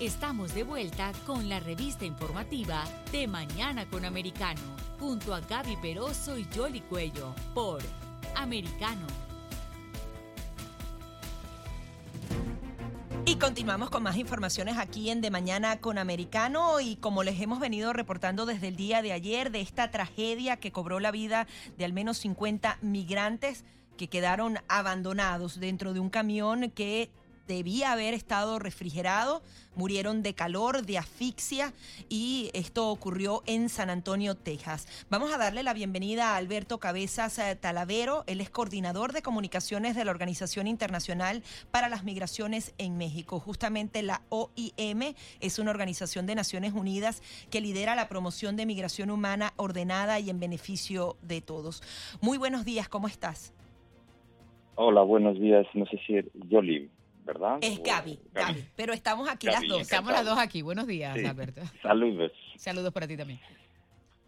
Estamos de vuelta con la revista informativa de Mañana con Americano, junto a Gaby Peroso y Jolly Cuello, por Americano. Y continuamos con más informaciones aquí en De Mañana con Americano y como les hemos venido reportando desde el día de ayer de esta tragedia que cobró la vida de al menos 50 migrantes que quedaron abandonados dentro de un camión que debía haber estado refrigerado, murieron de calor, de asfixia y esto ocurrió en San Antonio, Texas. Vamos a darle la bienvenida a Alberto Cabezas eh, Talavero, él es coordinador de comunicaciones de la Organización Internacional para las Migraciones en México. Justamente la OIM es una organización de Naciones Unidas que lidera la promoción de migración humana ordenada y en beneficio de todos. Muy buenos días, ¿cómo estás? Hola, buenos días. No sé si. ¿Verdad? Es Gaby, Gaby, pero estamos aquí las dos. Estamos las dos aquí. Buenos días, Alberto. Saludos. Saludos para ti también.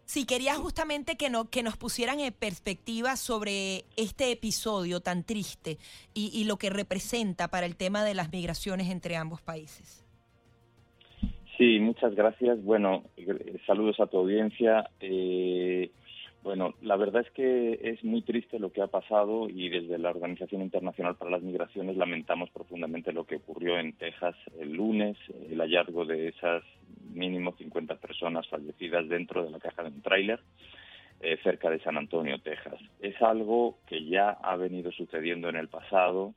Sí, quería justamente que, no, que nos pusieran en perspectiva sobre este episodio tan triste y, y lo que representa para el tema de las migraciones entre ambos países. Sí, muchas gracias. Bueno, eh, saludos a tu audiencia. Eh, bueno, la verdad es que es muy triste lo que ha pasado y desde la Organización Internacional para las Migraciones lamentamos profundamente lo que ocurrió en Texas el lunes, el hallazgo de esas mínimo 50 personas fallecidas dentro de la caja de un tráiler eh, cerca de San Antonio, Texas. Es algo que ya ha venido sucediendo en el pasado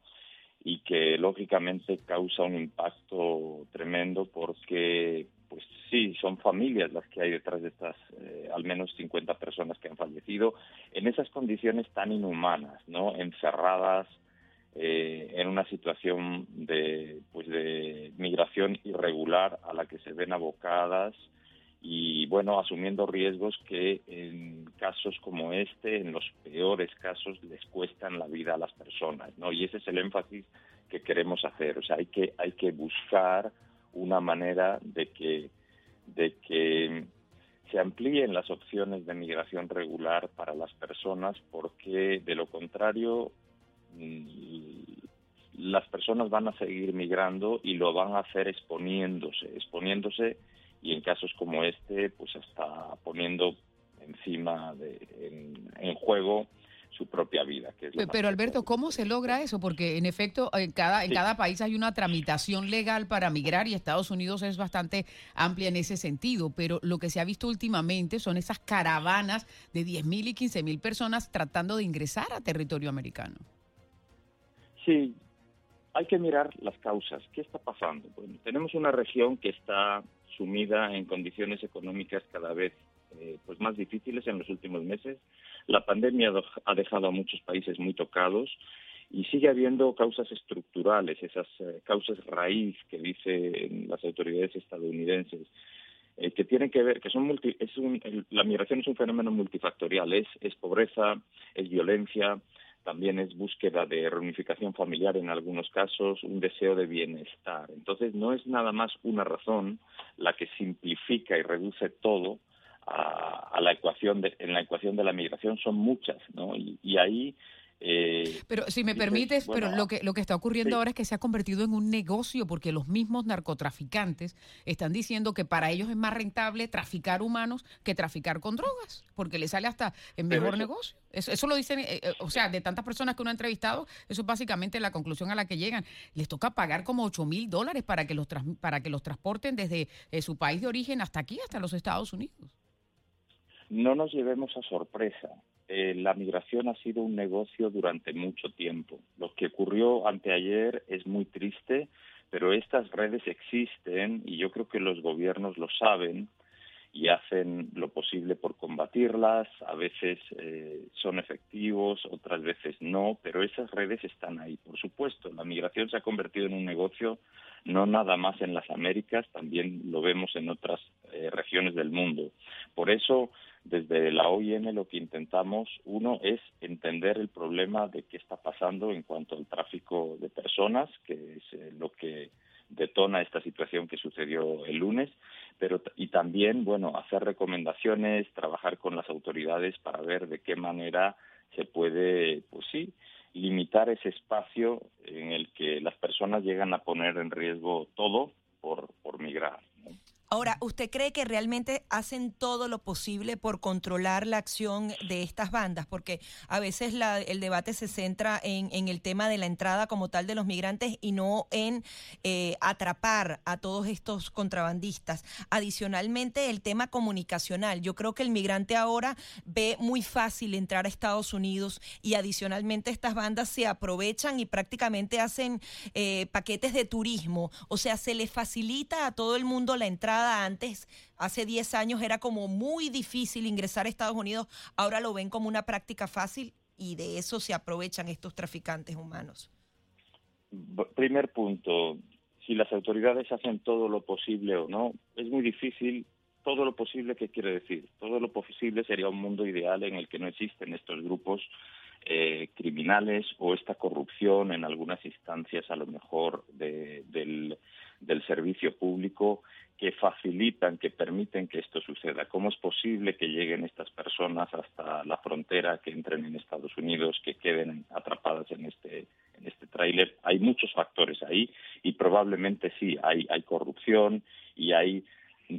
y que lógicamente causa un impacto tremendo porque pues sí, son familias las que hay detrás de estas eh, al menos 50 personas que han fallecido en esas condiciones tan inhumanas, ¿no? Encerradas eh, en una situación de, pues de migración irregular a la que se ven abocadas y, bueno, asumiendo riesgos que en casos como este, en los peores casos, les cuestan la vida a las personas, ¿no? Y ese es el énfasis que queremos hacer. O sea, hay que, hay que buscar una manera de que, de que se amplíen las opciones de migración regular para las personas porque de lo contrario mm, las personas van a seguir migrando y lo van a hacer exponiéndose, exponiéndose y en casos como este pues hasta poniendo encima de, en, en juego su propia vida. Pero Alberto, ¿cómo se logra eso? Porque en efecto, en cada, en cada país hay una tramitación legal para migrar y Estados Unidos es bastante amplia en ese sentido, pero lo que se ha visto últimamente son esas caravanas de 10.000 y 15.000 personas tratando de ingresar a territorio americano. Sí, hay que mirar las causas. ¿Qué está pasando? Bueno, tenemos una región que está sumida en condiciones económicas cada vez eh, pues más difíciles en los últimos meses. La pandemia ha dejado a muchos países muy tocados y sigue habiendo causas estructurales, esas eh, causas raíz que dicen las autoridades estadounidenses, eh, que tienen que ver, que son multi, es un, la migración es un fenómeno multifactorial, es, es pobreza, es violencia, también es búsqueda de reunificación familiar en algunos casos, un deseo de bienestar. Entonces no es nada más una razón la que simplifica y reduce todo a, la ecuación de, en la ecuación de la migración son muchas, ¿no? Y, ahí eh, pero si me permites, pero lo que lo que está ocurriendo ahora es que se ha convertido en un negocio porque los mismos narcotraficantes están diciendo que para ellos es más rentable traficar humanos que traficar con drogas, porque les sale hasta el mejor negocio. Eso, lo dicen, eh, eh, o sea, de tantas personas que uno ha entrevistado, eso es básicamente la conclusión a la que llegan. Les toca pagar como 8 mil dólares para que los para que los transporten desde su país de origen hasta aquí, hasta los Estados Unidos. No nos llevemos a sorpresa. Eh, la migración ha sido un negocio durante mucho tiempo. Lo que ocurrió anteayer es muy triste, pero estas redes existen y yo creo que los gobiernos lo saben y hacen lo posible por combatirlas. A veces eh, son efectivos, otras veces no, pero esas redes están ahí. Por supuesto, la migración se ha convertido en un negocio no nada más en las Américas, también lo vemos en otras eh, regiones del mundo. Por eso, desde la OIM lo que intentamos, uno, es entender el problema de qué está pasando en cuanto al tráfico de personas, que es eh, lo que detona esta situación que sucedió el lunes, pero y también, bueno, hacer recomendaciones, trabajar con las autoridades para ver de qué manera se puede, pues sí, limitar ese espacio en el que las personas llegan a poner en riesgo todo por, por migrar. Ahora, ¿usted cree que realmente hacen todo lo posible por controlar la acción de estas bandas? Porque a veces el debate se centra en, el tema de la entrada como tal de los migrantes y no en eh, atrapar a todos estos contrabandistas. Adicionalmente, el tema comunicacional. Yo creo que el migrante ahora ve muy fácil entrar a Estados Unidos y adicionalmente estas bandas se aprovechan y prácticamente hacen eh, paquetes de turismo. O sea, se le facilita a todo el mundo la entrada antes, hace 10 años era como muy difícil ingresar a Estados Unidos, ahora lo ven como una práctica fácil y de eso se aprovechan estos traficantes humanos. Primer punto, si las autoridades hacen todo lo posible o no, es muy difícil. Todo lo posible, ¿qué quiere decir? Todo lo posible sería un mundo ideal en el que no existen estos grupos eh, criminales o esta corrupción en algunas instancias, a lo mejor, del, del servicio público que facilitan, que permiten que esto suceda. ¿Cómo es posible que lleguen estas personas hasta la frontera, que entren en Estados Unidos, que queden atrapadas en este, en este tráiler? Hay muchos factores ahí y probablemente sí, hay, hay corrupción y hay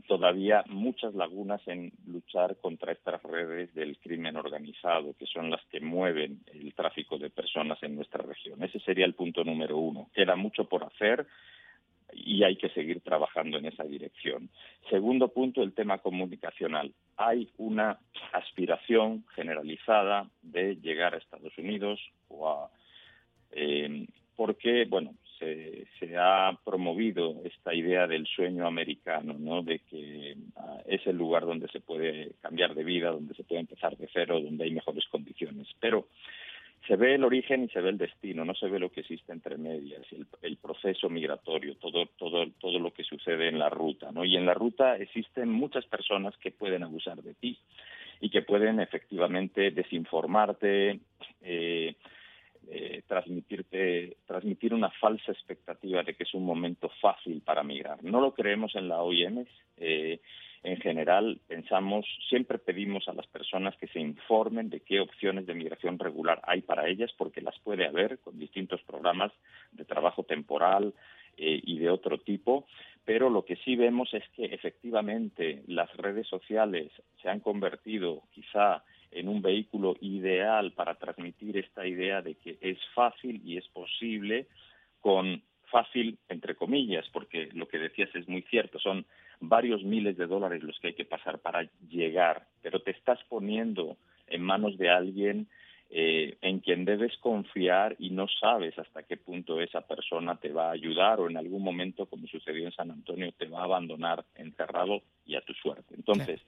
todavía muchas lagunas en luchar contra estas redes del crimen organizado, que son las que mueven el tráfico de personas en nuestra región. Ese sería el punto número uno. Queda mucho por hacer y hay que seguir trabajando en esa dirección. Segundo punto, el tema comunicacional. Hay una aspiración generalizada de llegar a Estados Unidos o a, eh, porque, bueno, se, ha promovido esta idea del sueño americano, ¿no? De que ah, es el lugar donde se puede cambiar de vida, donde se puede empezar de cero, donde hay mejores condiciones. Pero se ve el origen y se ve el destino, no se ve lo que existe entre medias, el, proceso migratorio, todo, todo, todo lo que sucede en la ruta, ¿no? Y en la ruta existen muchas personas que pueden abusar de ti y que pueden efectivamente desinformarte, eh, eh, transmitirte, transmitir una falsa expectativa de que es un momento fácil para migrar. No lo creemos en la OIM. En general pensamos, siempre pedimos a las personas que se informen de qué opciones de migración regular hay para ellas, porque las puede haber con distintos programas de trabajo temporal eh, y de otro tipo, pero lo que sí vemos es que efectivamente las redes sociales se han convertido quizá en un vehículo ideal para transmitir esta idea de que es fácil y es posible con fácil entre comillas, porque lo que decías es muy cierto, son varios miles de dólares los que hay que pasar para llegar, pero te estás poniendo en manos de alguien eh, en quien debes confiar y no sabes hasta qué punto esa persona te va a ayudar o en algún momento, como sucedió en San Antonio, te va a abandonar encerrado y a tu suerte. Entonces,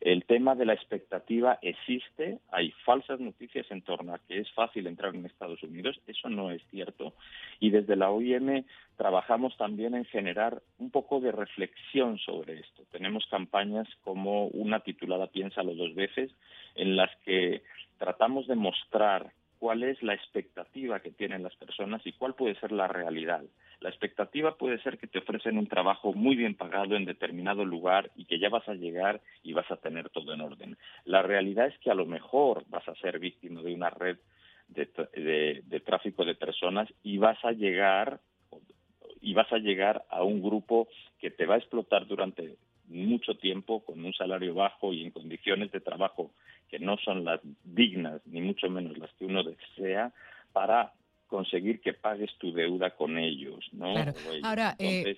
el tema de la expectativa existe, hay falsas noticias en torno a que es fácil entrar en Estados Unidos, eso no es cierto, y desde la OIM trabajamos también en generar un poco de reflexión sobre esto. Tenemos campañas como una titulada Piénsalo dos veces, en las que tratamos de mostrar cuál es la expectativa que tienen las personas y cuál puede ser la realidad. La expectativa puede ser que te ofrecen un trabajo muy bien pagado en determinado lugar y que ya vas a llegar y vas a tener todo en orden. La realidad es que a lo mejor vas a ser víctima de una red de, de tráfico de personas y vas a llegar y vas a llegar a un grupo que te va a explotar durante mucho tiempo con un salario bajo y en condiciones de trabajo que no son las dignas, ni mucho menos las que uno desea, para conseguir que pagues tu deuda con ellos, ¿no? Ahora, eh,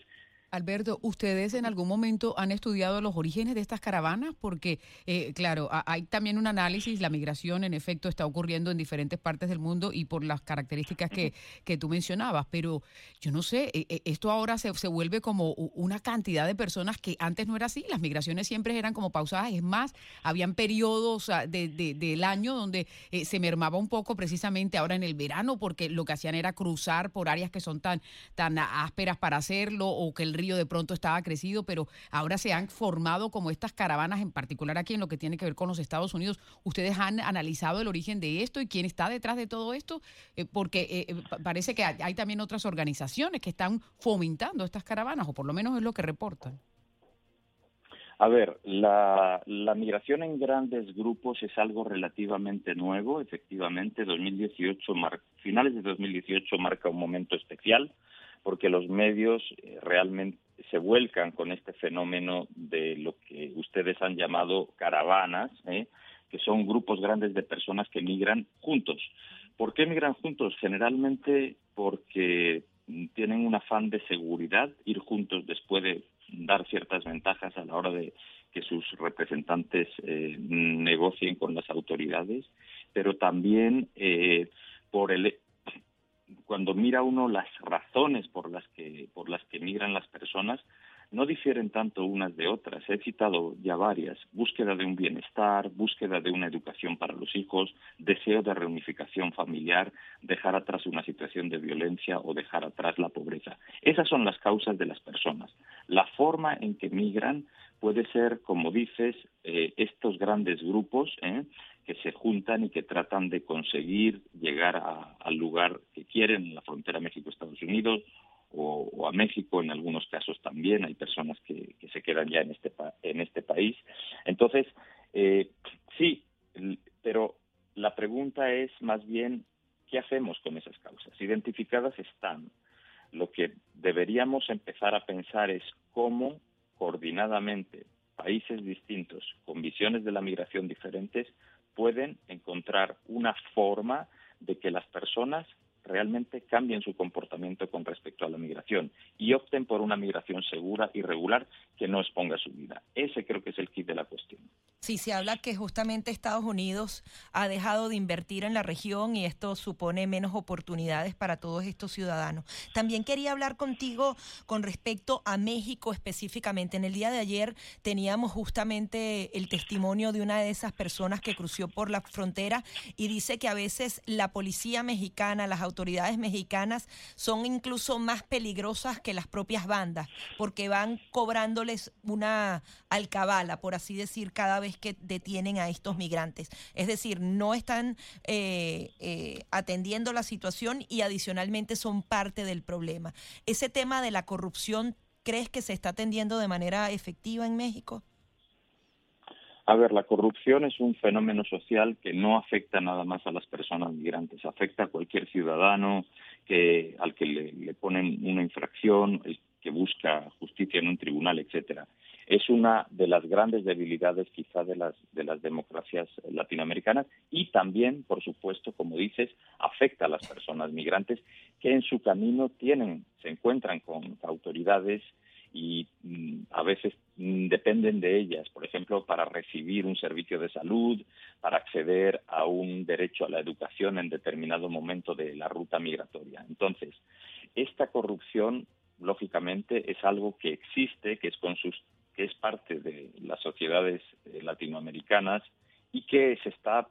Alberto, ¿ustedes en algún momento han estudiado los orígenes de estas caravanas? Porque, eh, claro, hay también un análisis, la migración en efecto está ocurriendo en diferentes partes del mundo y por las características que, que tú mencionabas, pero yo no sé, eh, eh, esto ahora se, se, vuelve como una cantidad de personas que antes no era así, las migraciones siempre eran como pausadas, es más, habían periodos de, del año donde se mermaba un poco precisamente ahora en el verano porque lo que hacían era cruzar por áreas que son tan, tan ásperas para hacerlo o que el río de pronto estaba crecido, pero ahora se han formado como estas caravanas, en particular aquí en lo que tiene que ver con los Estados Unidos. ¿Ustedes han analizado el origen de esto y quién está detrás de todo esto? Eh, porque eh, eh, parece que hay también otras organizaciones que están fomentando estas caravanas, o por lo menos es lo que reportan. A ver, la, migración en grandes grupos es algo relativamente nuevo. Efectivamente, 2018, finales de 2018 marca un momento especial porque los medios eh, realmente se vuelcan con este fenómeno de lo que ustedes han llamado caravanas, ¿eh? que son grupos grandes de personas que migran juntos. ¿Por qué migran juntos? Generalmente porque tienen un afán de seguridad, ir juntos después de dar ciertas ventajas a la hora de que sus representantes eh, negocien con las autoridades, pero también eh, por el cuando mira uno las razones por las que por las que migran las personas no difieren tanto unas de otras. He citado ya varias. Búsqueda de un bienestar, búsqueda de una educación para los hijos, deseo de reunificación familiar, dejar atrás una situación de violencia o dejar atrás la pobreza. Esas son las causas de las personas. La forma en que migran puede ser, como dices, eh, estos grandes grupos ¿eh? Que se juntan y que tratan de conseguir llegar al lugar que quieren, en la frontera México-Estados Unidos o, a México en algunos casos también hay personas que, se quedan ya en este en este país. Entonces eh, sí pero la pregunta es más bien qué hacemos con esas causas identificadas están. Lo que deberíamos empezar a pensar es cómo coordinadamente países distintos con visiones de la migración diferentes pueden encontrar una forma de que las personas realmente cambien su comportamiento con respecto a la migración y opten por una migración segura y regular que no exponga su vida. Ese creo que es el kit de la cuestión. Sí, se habla que justamente Estados Unidos ha dejado de invertir en la región y esto supone menos oportunidades para todos estos ciudadanos. También quería hablar contigo con respecto a México específicamente. En el día de ayer teníamos justamente el testimonio de una de esas personas que cruzó por la frontera y dice que a veces la policía mexicana, las autoridades mexicanas son incluso más peligrosas que las propias bandas porque van cobrándoles una alcabala, por así decir, cada vez que detienen a estos migrantes. Es decir, no están eh, eh, atendiendo la situación y adicionalmente son parte del problema. Ese tema de la corrupción, ¿crees que se está atendiendo de manera efectiva en México? A ver, la corrupción es un fenómeno social que no afecta nada más a las personas migrantes, afecta a cualquier ciudadano que al que le, ponen una infracción, que busca justicia en un tribunal, etcétera. Es una de las grandes debilidades quizá de las, de las democracias latinoamericanas y también, por supuesto, como dices, afecta a las personas migrantes que en su camino tienen, se encuentran con autoridades y mm, a veces mm, dependen de ellas, por ejemplo, para recibir un servicio de salud, para acceder a un derecho a la educación en determinado momento de la ruta migratoria. Entonces, esta corrupción, lógicamente, es algo que existe, que es con sus que es parte de las sociedades eh, latinoamericanas y que se está,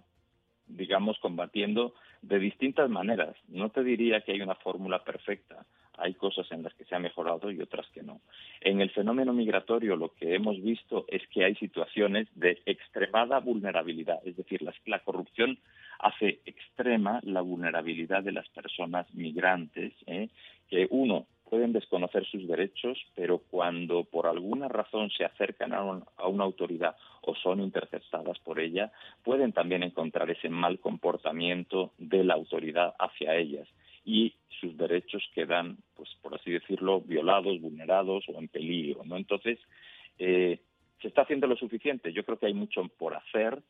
digamos, combatiendo de distintas maneras. No te diría que hay una fórmula perfecta. Hay cosas en las que se ha mejorado y otras que no. En el fenómeno migratorio lo que hemos visto es que hay situaciones de extremada vulnerabilidad, es decir, la, la corrupción hace extrema la vulnerabilidad de las personas migrantes, ¿eh? que uno pueden desconocer sus derechos, pero cuando por alguna razón se acercan a, una autoridad o son interceptadas por ella, pueden también encontrar ese mal comportamiento de la autoridad hacia ellas y sus derechos quedan, pues por así decirlo, violados, vulnerados o en peligro. ¿no? Entonces, eh, ¿Se está haciendo lo suficiente? Yo creo que hay mucho por hacer.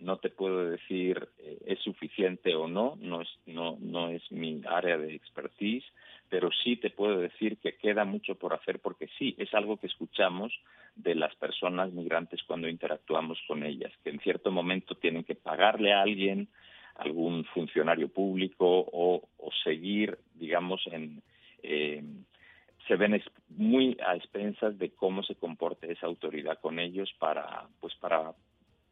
No te puedo decir eh, es suficiente o no, no es, no, no es mi área de expertise, pero sí te puedo decir que queda mucho por hacer porque sí, es algo que escuchamos de las personas migrantes cuando interactuamos con ellas, que en cierto momento tienen que pagarle a alguien, algún funcionario público o, seguir, digamos, en... Eh, se ven muy a expensas de cómo se comporte esa autoridad con ellos para, pues para,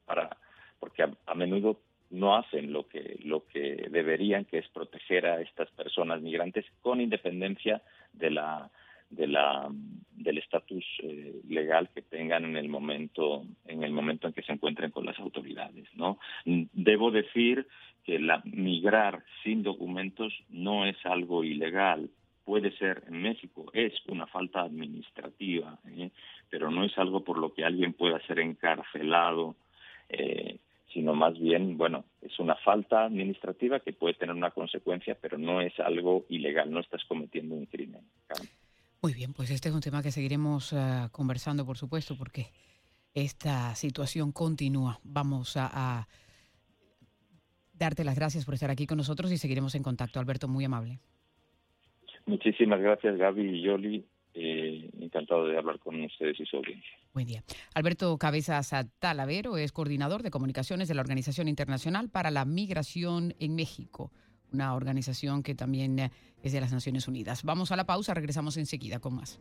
para, porque a, menudo no hacen lo que lo que deberían, que es proteger a estas personas migrantes con independencia de la de la del estatus eh, legal que tengan en el momento en el momento en que se encuentren con las autoridades no debo decir que la migrar sin documentos no es algo ilegal puede ser en México, es una falta administrativa, ¿eh? pero no es algo por lo que alguien pueda ser encarcelado, eh, sino más bien, bueno, es una falta administrativa que puede tener una consecuencia, pero no es algo ilegal, no estás cometiendo un crimen. Muy bien, pues este es un tema que seguiremos uh, conversando, por supuesto, porque esta situación continúa. Vamos a, a, darte las gracias por estar aquí con nosotros y seguiremos en contacto. Alberto, muy amable. Muchísimas gracias, Gaby y Yoli. Eh, encantado de hablar con ustedes y su audiencia. Buen día. Alberto Cabezas Talavero es coordinador de comunicaciones de la Organización Internacional para la Migración en México, una organización que también es de las Naciones Unidas. Vamos a la pausa, regresamos enseguida con más.